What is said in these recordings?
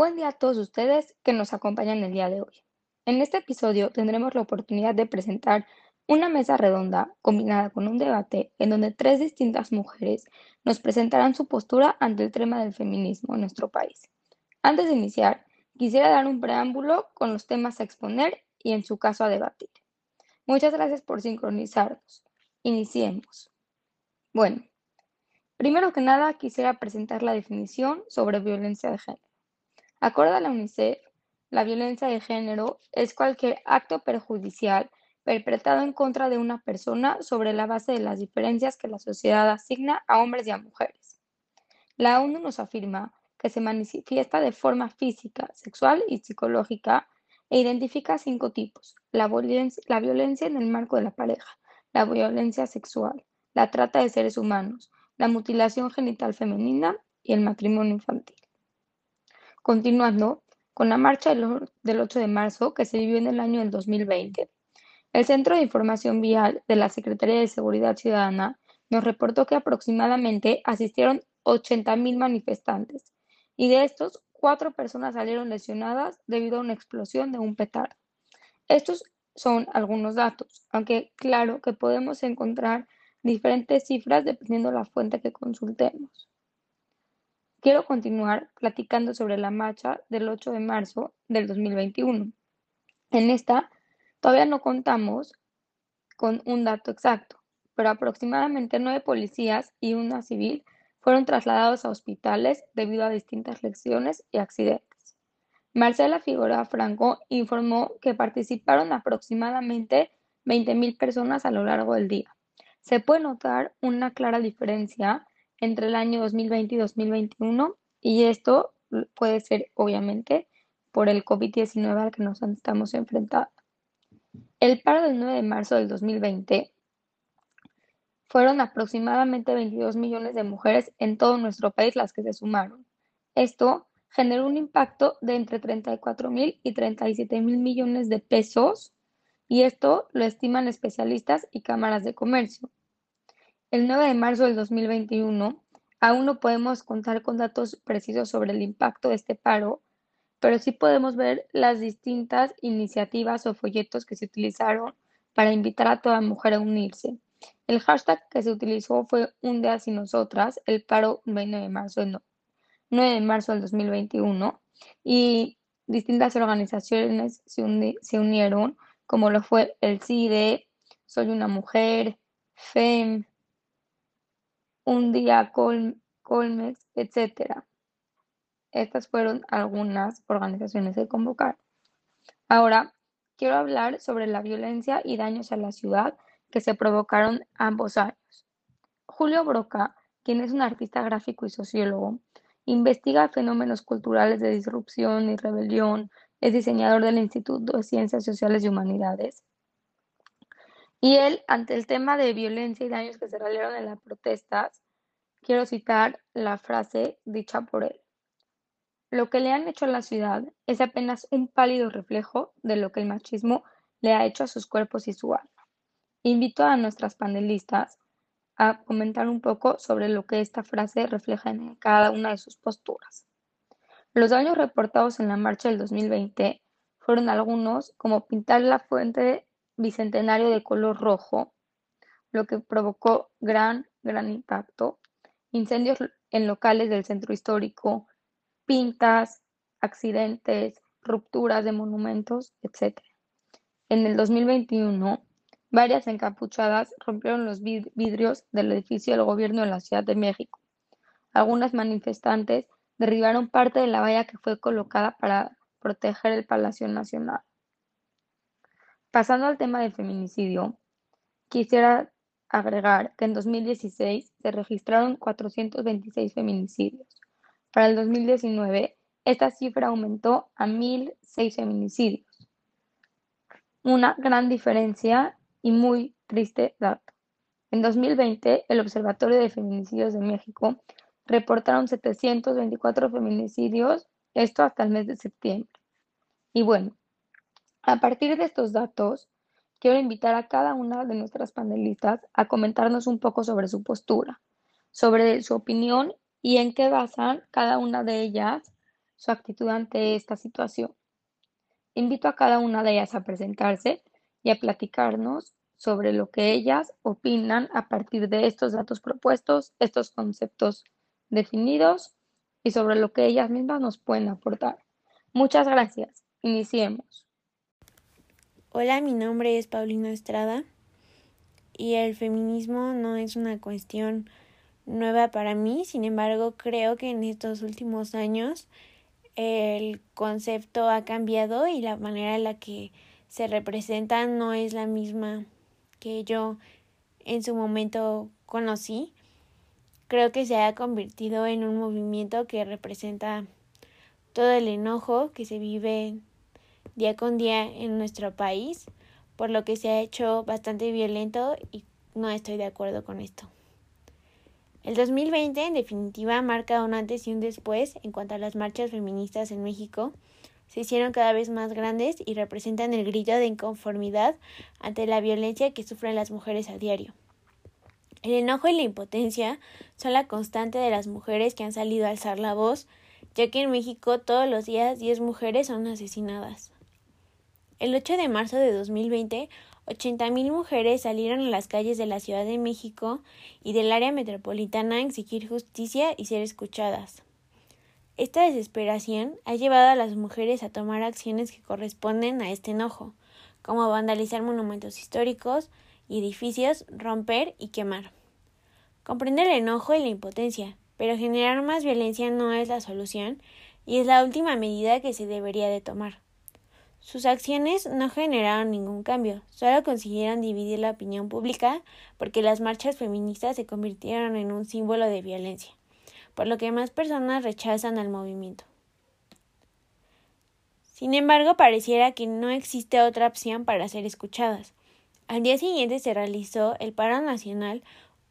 Buen día a todos ustedes que nos acompañan el día de hoy. En este episodio tendremos la oportunidad de presentar una mesa redonda combinada con un debate en donde tres distintas mujeres nos presentarán su postura ante el tema del feminismo en nuestro país. Antes de iniciar, quisiera dar un preámbulo con los temas a exponer y en su caso a debatir. Muchas gracias por sincronizarnos. Iniciemos. Bueno, primero que nada quisiera presentar la definición sobre violencia de género. Acorde a la UNICEF, la violencia de género es cualquier acto perjudicial perpetrado en contra de una persona sobre la base de las diferencias que la sociedad asigna a hombres y a mujeres. La ONU nos afirma que se manifiesta de forma física, sexual y psicológica e identifica cinco tipos. La violencia, la violencia en el marco de la pareja, la violencia sexual, la trata de seres humanos, la mutilación genital femenina y el matrimonio infantil. Continuando con la marcha del 8 de marzo que se vivió en el año del 2020, el Centro de Información Vial de la Secretaría de Seguridad Ciudadana nos reportó que aproximadamente asistieron 80.000 manifestantes y de estos, cuatro personas salieron lesionadas debido a una explosión de un petardo. Estos son algunos datos, aunque claro que podemos encontrar diferentes cifras dependiendo de la fuente que consultemos. Quiero continuar platicando sobre la marcha del 8 de marzo del 2021. En esta todavía no contamos con un dato exacto, pero aproximadamente nueve policías y una civil fueron trasladados a hospitales debido a distintas lesiones y accidentes. Marcela Figueroa Franco informó que participaron aproximadamente 20.000 personas a lo largo del día. Se puede notar una clara diferencia entre el año 2020 y 2021 y esto puede ser obviamente por el COVID-19 al que nos estamos enfrentando. El paro del 9 de marzo del 2020 fueron aproximadamente 22 millones de mujeres en todo nuestro país las que se sumaron. Esto generó un impacto de entre 34 mil y 37 mil millones de pesos y esto lo estiman especialistas y cámaras de comercio. El 9 de marzo del 2021 aún no podemos contar con datos precisos sobre el impacto de este paro, pero sí podemos ver las distintas iniciativas o folletos que se utilizaron para invitar a toda mujer a unirse. El hashtag que se utilizó fue Un día sin nosotras, el paro 9 de marzo, 9 de marzo del 2021 y distintas organizaciones se, se unieron, como lo fue el CIDE, Soy una mujer, FEM, un día Colmex, etcétera. Estas fueron algunas organizaciones que convocaron. Ahora, quiero hablar sobre la violencia y daños a la ciudad que se provocaron ambos años. Julio Broca, quien es un artista gráfico y sociólogo, investiga fenómenos culturales de disrupción y rebelión, es diseñador del Instituto de Ciencias Sociales y Humanidades. Y él, ante el tema de violencia y daños que se realizaron en las protestas, quiero citar la frase dicha por él. Lo que le han hecho a la ciudad es apenas un pálido reflejo de lo que el machismo le ha hecho a sus cuerpos y su alma. Invito a nuestras panelistas a comentar un poco sobre lo que esta frase refleja en cada una de sus posturas. Los daños reportados en la marcha del 2020 fueron algunos como pintar la fuente bicentenario de color rojo, lo que provocó gran, gran impacto, incendios en locales del centro histórico, pintas, accidentes, rupturas de monumentos, etc. En el 2021, varias encapuchadas rompieron los vidrios del edificio del gobierno de la Ciudad de México. Algunas manifestantes derribaron parte de la valla que fue colocada para proteger el Palacio Nacional. Pasando al tema del feminicidio, quisiera agregar que en 2016 se registraron 426 feminicidios. Para el 2019, esta cifra aumentó a 1.006 feminicidios. Una gran diferencia y muy triste dato. En 2020, el Observatorio de Feminicidios de México reportaron 724 feminicidios, esto hasta el mes de septiembre. Y bueno, a partir de estos datos, quiero invitar a cada una de nuestras panelistas a comentarnos un poco sobre su postura, sobre su opinión y en qué basan cada una de ellas su actitud ante esta situación. Invito a cada una de ellas a presentarse y a platicarnos sobre lo que ellas opinan a partir de estos datos propuestos, estos conceptos definidos y sobre lo que ellas mismas nos pueden aportar. Muchas gracias. Iniciemos. Hola, mi nombre es Paulina Estrada y el feminismo no es una cuestión nueva para mí, sin embargo creo que en estos últimos años el concepto ha cambiado y la manera en la que se representa no es la misma que yo en su momento conocí. Creo que se ha convertido en un movimiento que representa todo el enojo que se vive día con día en nuestro país, por lo que se ha hecho bastante violento y no estoy de acuerdo con esto. El 2020 en definitiva marca un antes y un después en cuanto a las marchas feministas en México. Se hicieron cada vez más grandes y representan el grito de inconformidad ante la violencia que sufren las mujeres a diario. El enojo y la impotencia son la constante de las mujeres que han salido a alzar la voz, ya que en México todos los días 10 mujeres son asesinadas. El 8 de marzo de 2020 80.000 mujeres salieron a las calles de la Ciudad de México y del área metropolitana a exigir justicia y ser escuchadas. Esta desesperación ha llevado a las mujeres a tomar acciones que corresponden a este enojo, como vandalizar monumentos históricos y edificios, romper y quemar. Comprende el enojo y la impotencia, pero generar más violencia no es la solución y es la última medida que se debería de tomar. Sus acciones no generaron ningún cambio, solo consiguieron dividir la opinión pública porque las marchas feministas se convirtieron en un símbolo de violencia, por lo que más personas rechazan al movimiento. Sin embargo, pareciera que no existe otra opción para ser escuchadas. Al día siguiente se realizó el paro nacional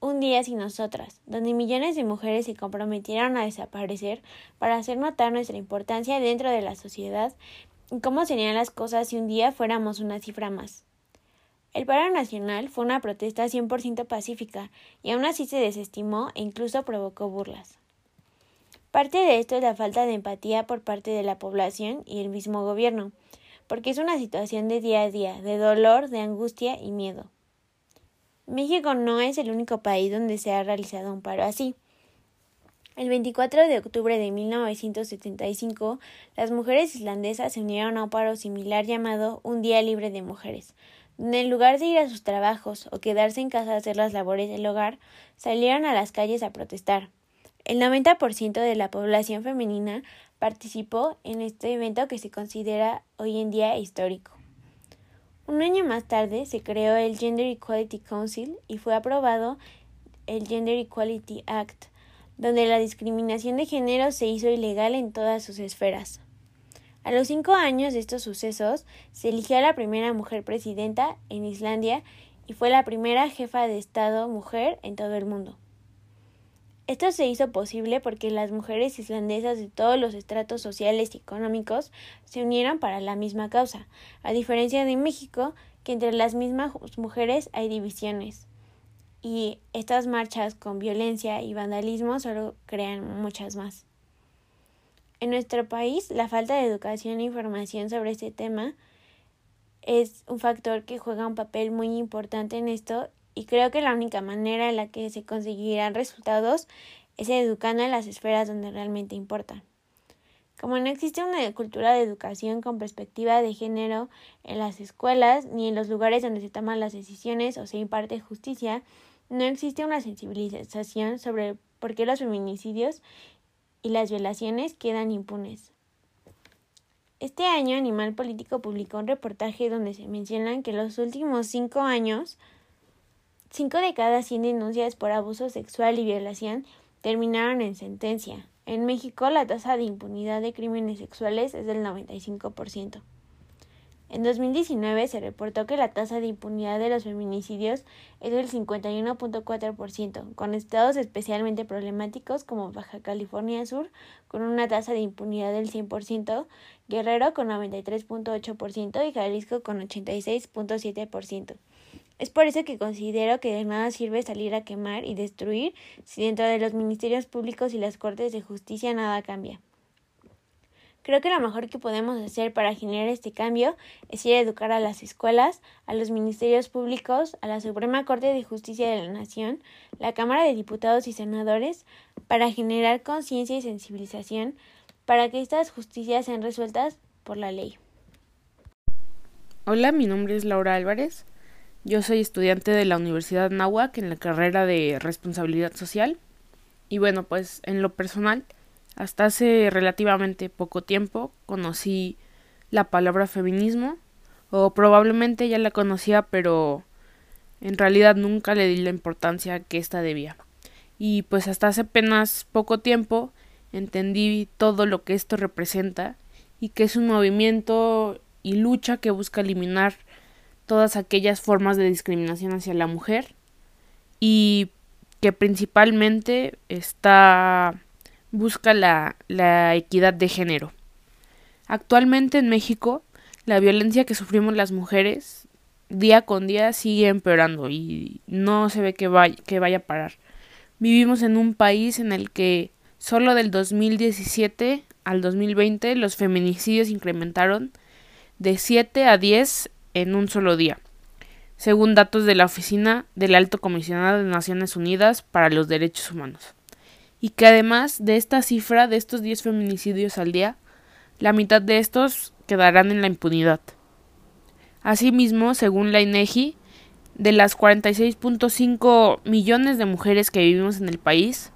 Un día sin nosotras, donde millones de mujeres se comprometieron a desaparecer para hacer notar nuestra importancia dentro de la sociedad cómo serían las cosas si un día fuéramos una cifra más. El paro nacional fue una protesta 100% pacífica y aún así se desestimó e incluso provocó burlas. Parte de esto es la falta de empatía por parte de la población y el mismo gobierno, porque es una situación de día a día, de dolor, de angustia y miedo. México no es el único país donde se ha realizado un paro así. El 24 de octubre de 1975, las mujeres islandesas se unieron a un paro similar llamado Un Día Libre de Mujeres, donde en lugar de ir a sus trabajos o quedarse en casa a hacer las labores del hogar, salieron a las calles a protestar. El 90% de la población femenina participó en este evento que se considera hoy en día histórico. Un año más tarde se creó el Gender Equality Council y fue aprobado el Gender Equality Act, donde la discriminación de género se hizo ilegal en todas sus esferas. A los cinco años de estos sucesos, se eligió a la primera mujer presidenta en Islandia y fue la primera jefa de Estado mujer en todo el mundo. Esto se hizo posible porque las mujeres islandesas de todos los estratos sociales y económicos se unieron para la misma causa, a diferencia de México, que entre las mismas mujeres hay divisiones y estas marchas con violencia y vandalismo solo crean muchas más. En nuestro país, la falta de educación e información sobre este tema es un factor que juega un papel muy importante en esto y creo que la única manera en la que se conseguirán resultados es educando en las esferas donde realmente importa. Como no existe una cultura de educación con perspectiva de género en las escuelas ni en los lugares donde se toman las decisiones o se imparte justicia, no existe una sensibilización sobre por qué los feminicidios y las violaciones quedan impunes. Este año Animal Político publicó un reportaje donde se mencionan que los últimos cinco años, cinco de cada cien denuncias por abuso sexual y violación terminaron en sentencia. En México la tasa de impunidad de crímenes sexuales es del 95%. En 2019 se reportó que la tasa de impunidad de los feminicidios es del 51.4%, con estados especialmente problemáticos como Baja California Sur, con una tasa de impunidad del 100%, Guerrero con 93.8% y Jalisco con 86.7%. Es por eso que considero que de nada sirve salir a quemar y destruir si dentro de los ministerios públicos y las cortes de justicia nada cambia. Creo que lo mejor que podemos hacer para generar este cambio es ir a educar a las escuelas, a los ministerios públicos, a la Suprema Corte de Justicia de la Nación, la Cámara de Diputados y Senadores, para generar conciencia y sensibilización para que estas justicias sean resueltas por la ley. Hola, mi nombre es Laura Álvarez. Yo soy estudiante de la Universidad Nahuac en la carrera de Responsabilidad Social. Y bueno, pues en lo personal, hasta hace relativamente poco tiempo conocí la palabra feminismo, o probablemente ya la conocía, pero en realidad nunca le di la importancia que ésta debía. Y pues hasta hace apenas poco tiempo entendí todo lo que esto representa y que es un movimiento y lucha que busca eliminar todas aquellas formas de discriminación hacia la mujer y que principalmente está busca la, equidad de género. Actualmente en México, la violencia que sufrimos las mujeres día con día sigue empeorando y no se ve que vaya, que vaya a parar. Vivimos en un país en el que solo del 2017 al 2020 los feminicidios incrementaron de 7 a 10 en un solo día, según datos de la Oficina del Alto Comisionado de Naciones Unidas para los Derechos Humanos y que además de esta cifra de estos 10 feminicidios al día, la mitad de estos quedarán en la impunidad. Asimismo, según la INEGI, de las 46.5 millones de mujeres que vivimos en el país,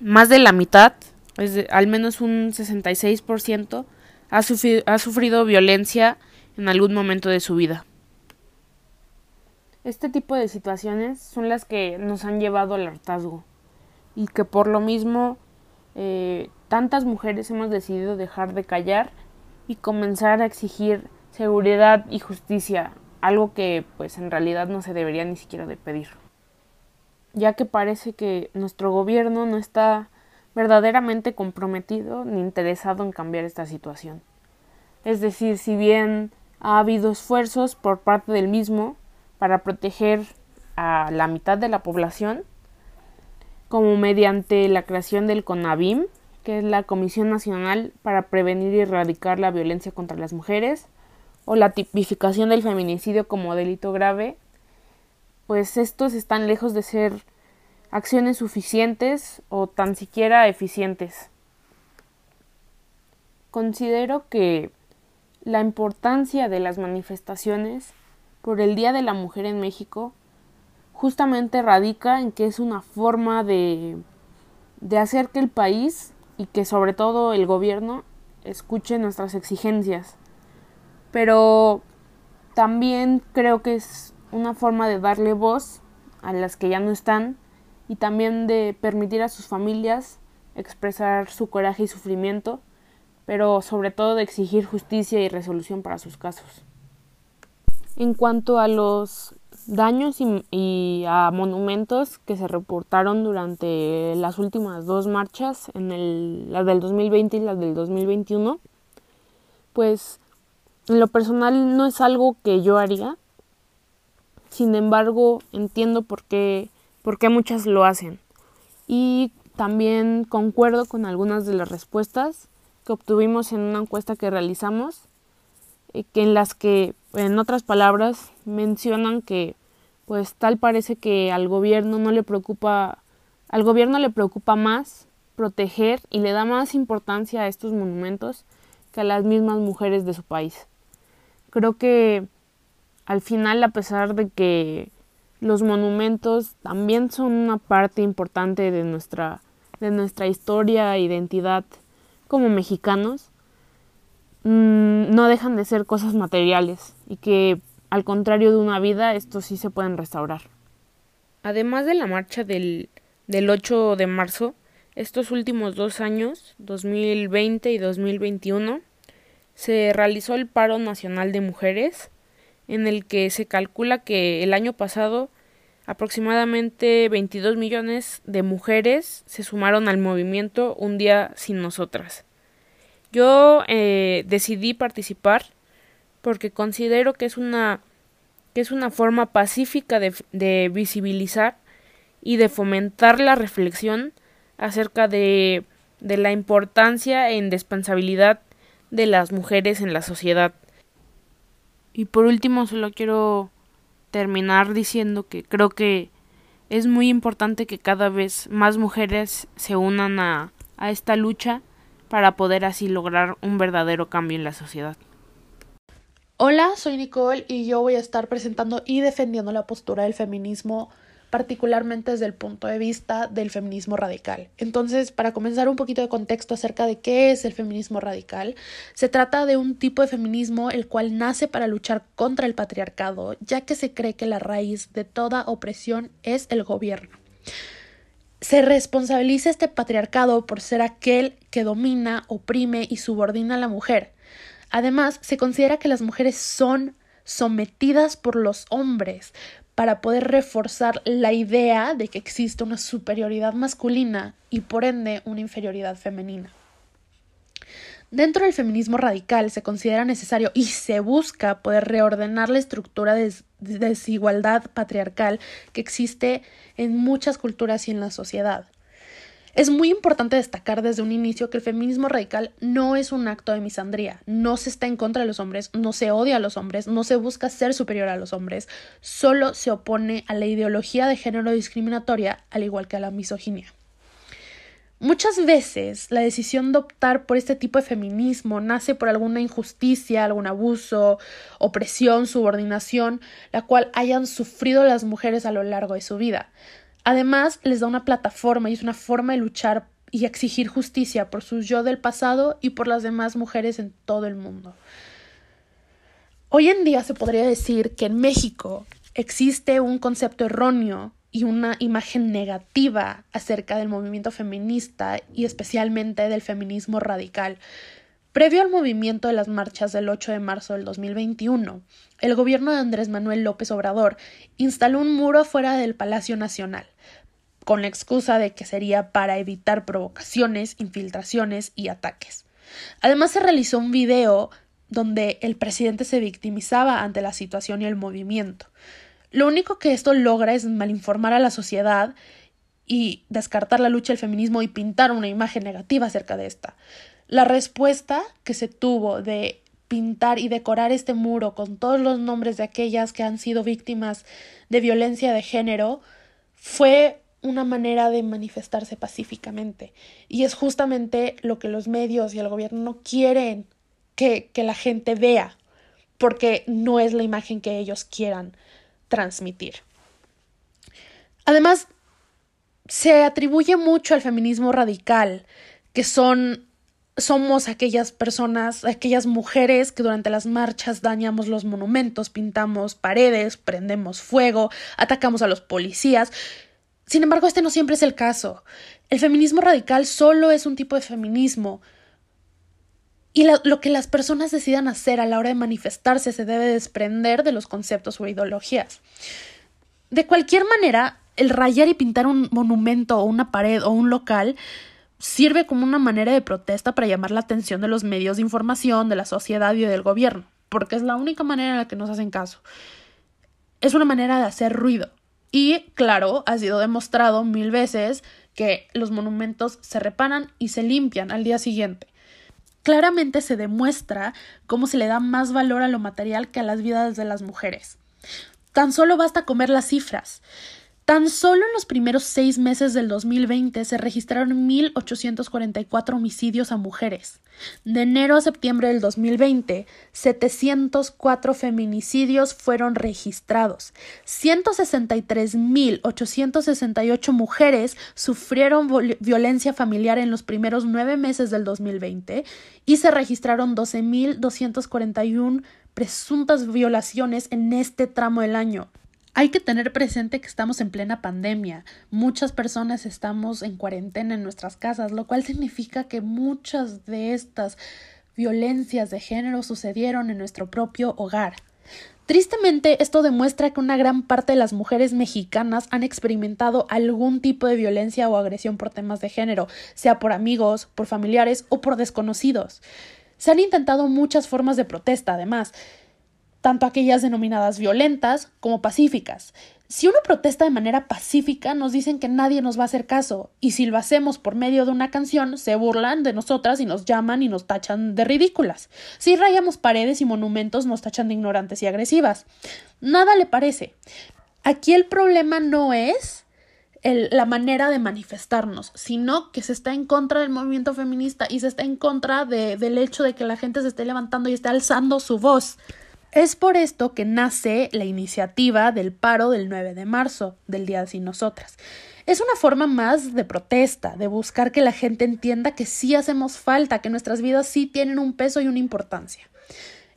más de la mitad, es al menos un 66%, ha sufrido, ha sufrido violencia en algún momento de su vida. Este tipo de situaciones son las que nos han llevado al hartazgo y que por lo mismo eh, tantas mujeres hemos decidido dejar de callar y comenzar a exigir seguridad y justicia, algo que pues en realidad no se debería ni siquiera de pedir, ya que parece que nuestro gobierno no está verdaderamente comprometido ni interesado en cambiar esta situación. Es decir, si bien ha habido esfuerzos por parte del mismo para proteger a la mitad de la población, como mediante la creación del CONAVIM, que es la Comisión Nacional para Prevenir y Erradicar la Violencia contra las Mujeres, o la tipificación del feminicidio como delito grave, pues estos están lejos de ser acciones suficientes o tan siquiera eficientes. Considero que la importancia de las manifestaciones por el Día de la Mujer en México justamente radica en que es una forma de, de hacer que el país y que sobre todo el gobierno escuche nuestras exigencias. Pero también creo que es una forma de darle voz a las que ya no están y también de permitir a sus familias expresar su coraje y sufrimiento, pero sobre todo de exigir justicia y resolución para sus casos. En cuanto a los daños y, a monumentos que se reportaron durante las últimas dos marchas, en el, la del 2020 y la del 2021, pues en lo personal no es algo que yo haría. Sin embargo, entiendo por qué, por qué muchas lo hacen. Y también concuerdo con algunas de las respuestas que obtuvimos en una encuesta que realizamos, eh, en las que en otras palabras, mencionan que pues tal parece que al gobierno no le preocupa al gobierno le preocupa más proteger y le da más importancia a estos monumentos que a las mismas mujeres de su país. Creo que al final, a pesar de que los monumentos también son una parte importante de nuestra, de nuestra historia e identidad como mexicanos, Mm, no dejan de ser cosas materiales y que al contrario de una vida estos sí se pueden restaurar. Además de la marcha del, del 8 de marzo, estos últimos dos años, 2020 y 2021, se realizó el paro nacional de mujeres, en el que se calcula que el año pasado aproximadamente 22 millones de mujeres se sumaron al movimiento Un día sin nosotras. Yo eh, decidí participar porque considero que es una que es una forma pacífica de, visibilizar y de fomentar la reflexión acerca de, de la importancia e indispensabilidad de las mujeres en la sociedad. Y por último, solo quiero terminar diciendo que creo que es muy importante que cada vez más mujeres se unan a, a esta lucha para poder así lograr un verdadero cambio en la sociedad. Hola, soy Nicole y yo voy a estar presentando y defendiendo la postura del feminismo particularmente desde el punto de vista del feminismo radical. Entonces, para comenzar un poquito de contexto acerca de qué es el feminismo radical, se trata de un tipo de feminismo el cual nace para luchar contra el patriarcado, ya que se cree que la raíz de toda opresión es el gobierno. Se responsabiliza este patriarcado por ser aquel que domina, oprime y subordina a la mujer. Además, se considera que las mujeres son sometidas por los hombres, para poder reforzar la idea de que existe una superioridad masculina y por ende una inferioridad femenina. Dentro del feminismo radical se considera necesario y se busca poder reordenar la estructura de desigualdad patriarcal que existe en muchas culturas y en la sociedad. Es muy importante destacar desde un inicio que el feminismo radical no es un acto de misandría, no se está en contra de los hombres, no se odia a los hombres, no se busca ser superior a los hombres, solo se opone a la ideología de género discriminatoria, al igual que a la misoginia. Muchas veces la decisión de optar por este tipo de feminismo nace por alguna injusticia, algún abuso, opresión, subordinación, la cual hayan sufrido las mujeres a lo largo de su vida. Además, les da una plataforma y es una forma de luchar y exigir justicia por su yo del pasado y por las demás mujeres en todo el mundo. Hoy en día se podría decir que en México existe un concepto erróneo y una imagen negativa acerca del movimiento feminista y especialmente del feminismo radical. Previo al movimiento de las marchas del 8 de marzo del 2021, el gobierno de Andrés Manuel López Obrador instaló un muro fuera del Palacio Nacional, con la excusa de que sería para evitar provocaciones, infiltraciones y ataques. Además se realizó un video donde el presidente se victimizaba ante la situación y el movimiento. Lo único que esto logra es malinformar a la sociedad y descartar la lucha del feminismo y pintar una imagen negativa acerca de esta. La respuesta que se tuvo de pintar y decorar este muro con todos los nombres de aquellas que han sido víctimas de violencia de género fue una manera de manifestarse pacíficamente. Y es justamente lo que los medios y el gobierno no quieren que, que la gente vea, porque no es la imagen que ellos quieran transmitir. Además, se atribuye mucho al feminismo radical, que son somos aquellas personas, aquellas mujeres que durante las marchas dañamos los monumentos, pintamos paredes, prendemos fuego, atacamos a los policías. Sin embargo, este no siempre es el caso. El feminismo radical solo es un tipo de feminismo. Y lo, que las personas decidan hacer a la hora de manifestarse se debe desprender de los conceptos o ideologías. De cualquier manera, el rayar y pintar un monumento o una pared o un local sirve como una manera de protesta para llamar la atención de los medios de información, de la sociedad y del gobierno, porque es la única manera en la que nos hacen caso. Es una manera de hacer ruido. Y, claro, ha sido demostrado mil veces que los monumentos se reparan y se limpian al día siguiente. Claramente se demuestra cómo se le da más valor a lo material que a las vidas de las mujeres. Tan solo basta comer las cifras. Tan solo en los primeros seis meses del 2020 se registraron 1.844 homicidios a mujeres. De enero a septiembre del 2020, 704 feminicidios fueron registrados. 163.868 mujeres sufrieron violencia familiar en los primeros nueve meses del 2020 y se registraron 12.241 presuntas violaciones en este tramo del año. Hay que tener presente que estamos en plena pandemia. Muchas personas estamos en cuarentena en nuestras casas, lo cual significa que muchas de estas violencias de género sucedieron en nuestro propio hogar. Tristemente, esto demuestra que una gran parte de las mujeres mexicanas han experimentado algún tipo de violencia o agresión por temas de género, sea por amigos, por familiares o por desconocidos. Se han intentado muchas formas de protesta, además, tanto aquellas denominadas violentas como pacíficas. Si uno protesta de manera pacífica, nos dicen que nadie nos va a hacer caso, y si lo hacemos por medio de una canción, se burlan de nosotras y nos llaman y nos tachan de ridículas. Si rayamos paredes y monumentos, nos tachan de ignorantes y agresivas. Nada le parece. Aquí el problema no es la manera de manifestarnos, sino que se está en contra del movimiento feminista y se está en contra del hecho de que la gente se esté levantando y esté alzando su voz. Es por esto que nace la iniciativa del paro del 9 de marzo, del Día Sin Nosotras. Es una forma más de protesta, de buscar que la gente entienda que sí hacemos falta, que nuestras vidas sí tienen un peso y una importancia.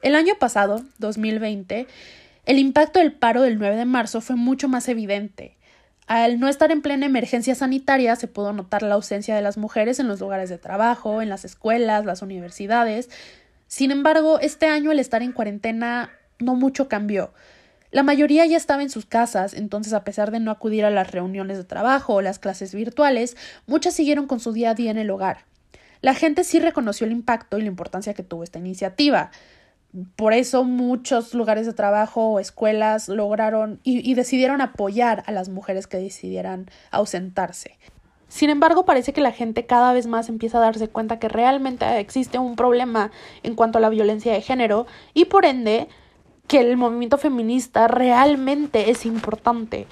El año pasado, 2020, el impacto del paro del 9 de marzo fue mucho más evidente. Al no estar en plena emergencia sanitaria, se pudo notar la ausencia de las mujeres en los lugares de trabajo, en las escuelas, las universidades, sin embargo, este año el estar en cuarentena no mucho cambió. La mayoría ya estaba en sus casas, entonces a pesar de no acudir a las reuniones de trabajo o las clases virtuales, muchas siguieron con su día a día en el hogar. La gente sí reconoció el impacto y la importancia que tuvo esta iniciativa. Por eso muchos lugares de trabajo o escuelas lograron y, y decidieron apoyar a las mujeres que decidieran ausentarse. Sin embargo, parece que la gente cada vez más empieza a darse cuenta que realmente existe un problema en cuanto a la violencia de género y por ende que el movimiento feminista realmente es importante.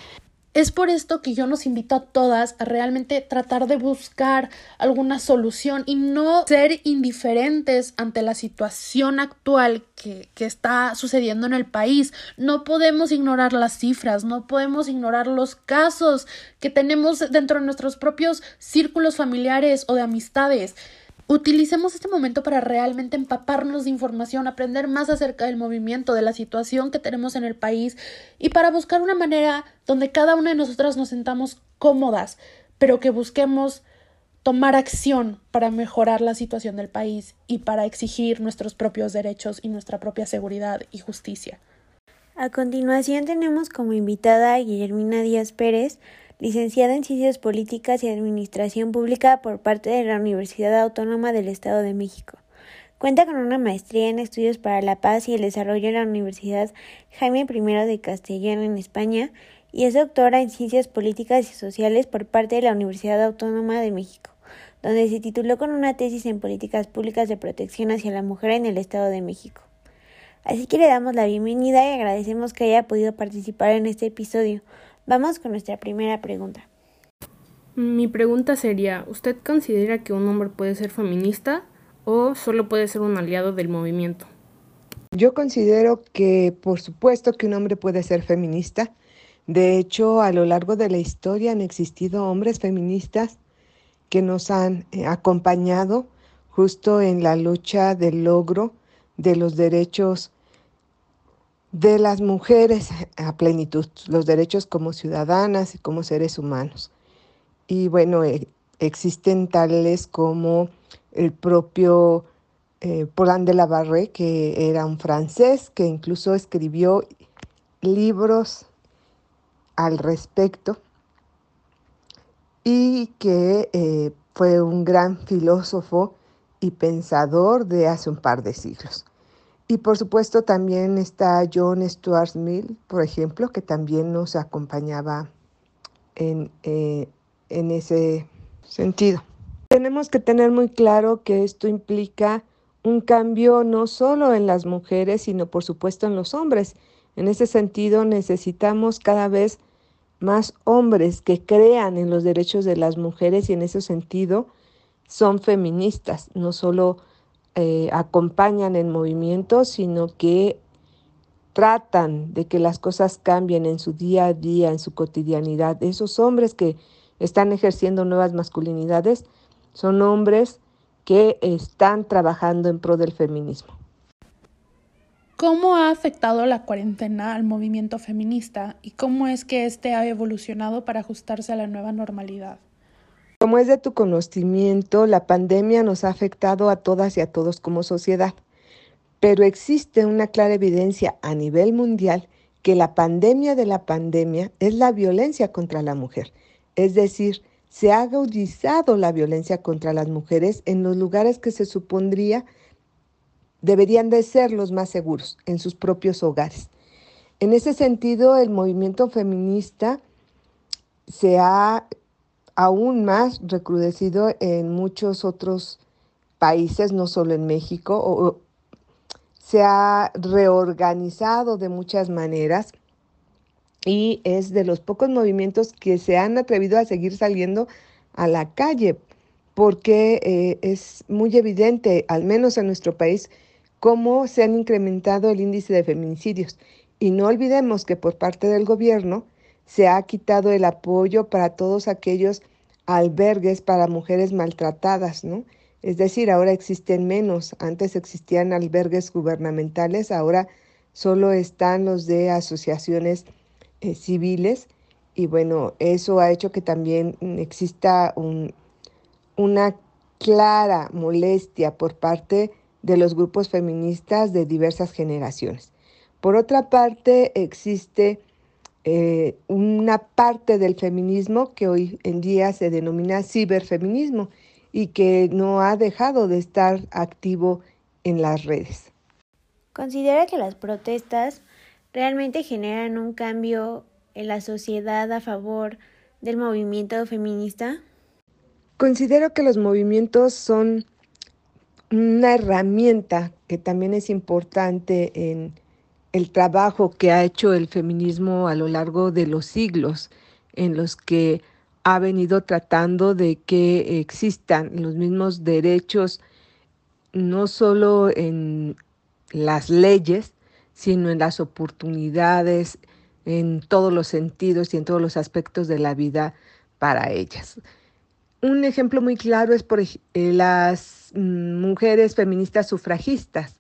Es por esto que yo nos invito a todas a realmente tratar de buscar alguna solución y no ser indiferentes ante la situación actual que, que, está sucediendo en el país. No podemos ignorar las cifras, no podemos ignorar los casos que tenemos dentro de nuestros propios círculos familiares o de amistades. Utilicemos este momento para realmente empaparnos de información, aprender más acerca del movimiento, de la situación que tenemos en el país y para buscar una manera donde cada una de nosotras nos sentamos cómodas, pero que busquemos tomar acción para mejorar la situación del país y para exigir nuestros propios derechos y nuestra propia seguridad y justicia. A continuación tenemos como invitada a Guillermina Díaz Pérez, licenciada en Ciencias Políticas y Administración Pública por parte de la Universidad Autónoma del Estado de México. Cuenta con una maestría en Estudios para la Paz y el Desarrollo en la Universidad Jaime I de Castellón en España y es doctora en Ciencias Políticas y Sociales por parte de la Universidad Autónoma de México, donde se tituló con una tesis en Políticas Públicas de Protección hacia la Mujer en el Estado de México. Así que le damos la bienvenida y agradecemos que haya podido participar en este episodio. Vamos con nuestra primera pregunta. Mi pregunta sería, ¿usted considera que un hombre puede ser feminista o solo puede ser un aliado del movimiento? Yo considero que por supuesto que un hombre puede ser feminista. De hecho, a lo largo de la historia han existido hombres feministas que nos han eh, acompañado justo en la lucha del logro de los derechos de las mujeres a plenitud, los derechos como ciudadanas y como seres humanos. Y bueno, eh, existen tales como el propio eh, Paulin de la Barre, que era un francés que incluso escribió libros al respecto y que eh, fue un gran filósofo y pensador de hace un par de siglos. Y por supuesto también está John Stuart Mill, por ejemplo, que también nos acompañaba en, eh, en ese sentido. Tenemos que tener muy claro que esto implica un cambio no solo en las mujeres, sino por supuesto en los hombres. En ese sentido necesitamos cada vez más hombres que crean en los derechos de las mujeres y en ese sentido son feministas, no solo eh, acompañan el movimiento, sino que tratan de que las cosas cambien en su día a día, en su cotidianidad. Esos hombres que están ejerciendo nuevas masculinidades son hombres que están trabajando en pro del feminismo. ¿Cómo ha afectado la cuarentena al movimiento feminista y cómo es que éste ha evolucionado para ajustarse a la nueva normalidad? Como es de tu conocimiento, la pandemia nos ha afectado a todas y a todos como sociedad, pero existe una clara evidencia a nivel mundial que la pandemia de la pandemia es la violencia contra la mujer, es decir, se ha agudizado la violencia contra las mujeres en los lugares que se supondría deberían de ser los más seguros en sus propios hogares. En ese sentido, el movimiento feminista se ha aún más recrudecido en muchos otros países, no solo en México, se ha reorganizado de muchas maneras y es de los pocos movimientos que se han atrevido a seguir saliendo a la calle, porque eh, es muy evidente, al menos en nuestro país, cómo se han incrementado el índice de feminicidios. Y no olvidemos que por parte del gobierno se ha quitado el apoyo para todos aquellos albergues para mujeres maltratadas, ¿no? Es decir, ahora existen menos. Antes existían albergues gubernamentales, ahora solo están los de asociaciones eh, civiles. Y bueno, eso ha hecho que también exista una clara molestia por parte de los grupos feministas de diversas generaciones. Por otra parte, existe eh, una parte del feminismo que hoy en día se denomina ciberfeminismo y que no ha dejado de estar activo en las redes. ¿Considera que las protestas realmente generan un cambio en la sociedad a favor del movimiento feminista? Considero que los movimientos son una herramienta que también es importante en el trabajo que ha hecho el feminismo a lo largo de los siglos, en los que ha venido tratando de que existan los mismos derechos, no solo en las leyes, sino en las oportunidades, en todos los sentidos y en todos los aspectos de la vida para ellas. Un ejemplo muy claro es por las mm, mujeres feministas sufragistas,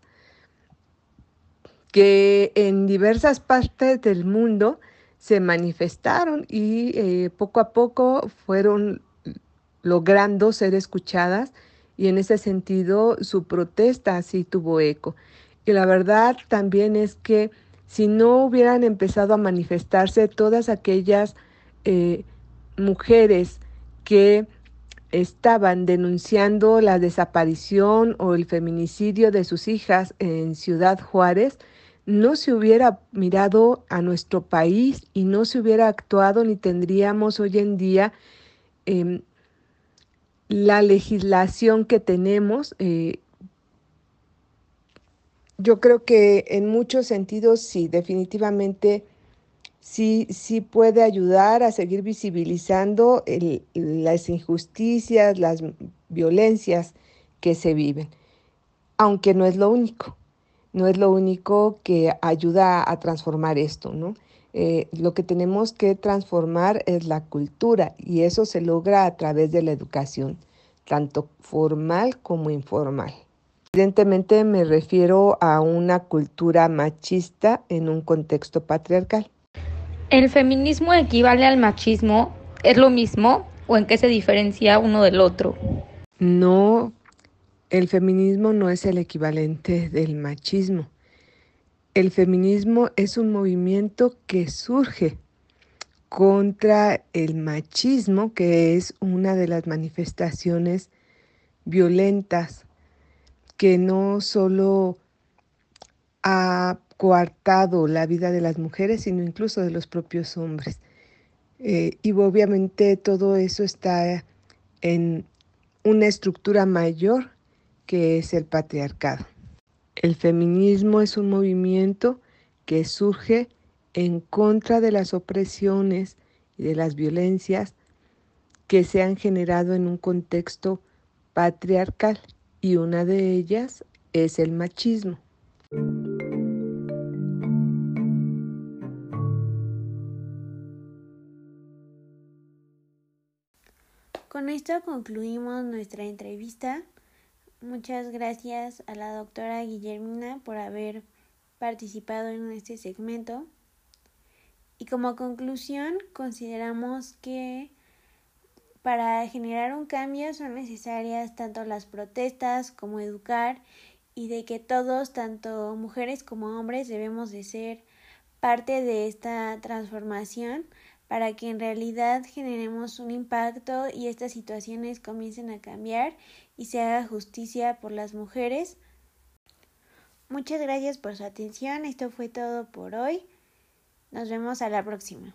que en diversas partes del mundo se manifestaron y eh, poco a poco fueron logrando ser escuchadas y en ese sentido su protesta sí tuvo eco. Y la verdad también es que si no hubieran empezado a manifestarse todas aquellas eh, mujeres que estaban denunciando la desaparición o el feminicidio de sus hijas en Ciudad Juárez, no se hubiera mirado a nuestro país y no se hubiera actuado ni tendríamos hoy en día em, la legislación que tenemos. Eh, yo creo que en muchos sentidos sí, definitivamente sí, sí puede ayudar a seguir visibilizando las injusticias, las violencias que se viven, aunque no es lo único no es lo único que ayuda a transformar esto, ¿no? Eh, lo que tenemos que transformar es la cultura y eso se logra a través de la educación, tanto formal como informal. Evidentemente me refiero a una cultura machista en un contexto patriarcal. ¿El feminismo equivale al machismo? ¿Es lo mismo o en qué se diferencia uno del otro? No, el feminismo no es el equivalente del machismo. El feminismo es un movimiento que surge contra el machismo, que es una de las manifestaciones violentas que no solo ha coartado la vida de las mujeres, sino incluso de los propios hombres. Eh, y obviamente todo eso está en una estructura mayor que es el patriarcado. El feminismo es un movimiento que surge en contra de las opresiones y de las violencias que se han generado en un contexto patriarcal y una de ellas es el machismo. Con esto concluimos nuestra entrevista. Muchas gracias a la doctora Guillermina por haber participado en este segmento. Y como conclusión, consideramos que para generar un cambio son necesarias tanto las protestas como educar y de que todos, tanto mujeres como hombres, debemos de ser parte de esta transformación para que en realidad generemos un impacto y estas situaciones comiencen a cambiar y se haga justicia por las mujeres. Muchas gracias por su atención. Esto fue todo por hoy. Nos vemos a la próxima.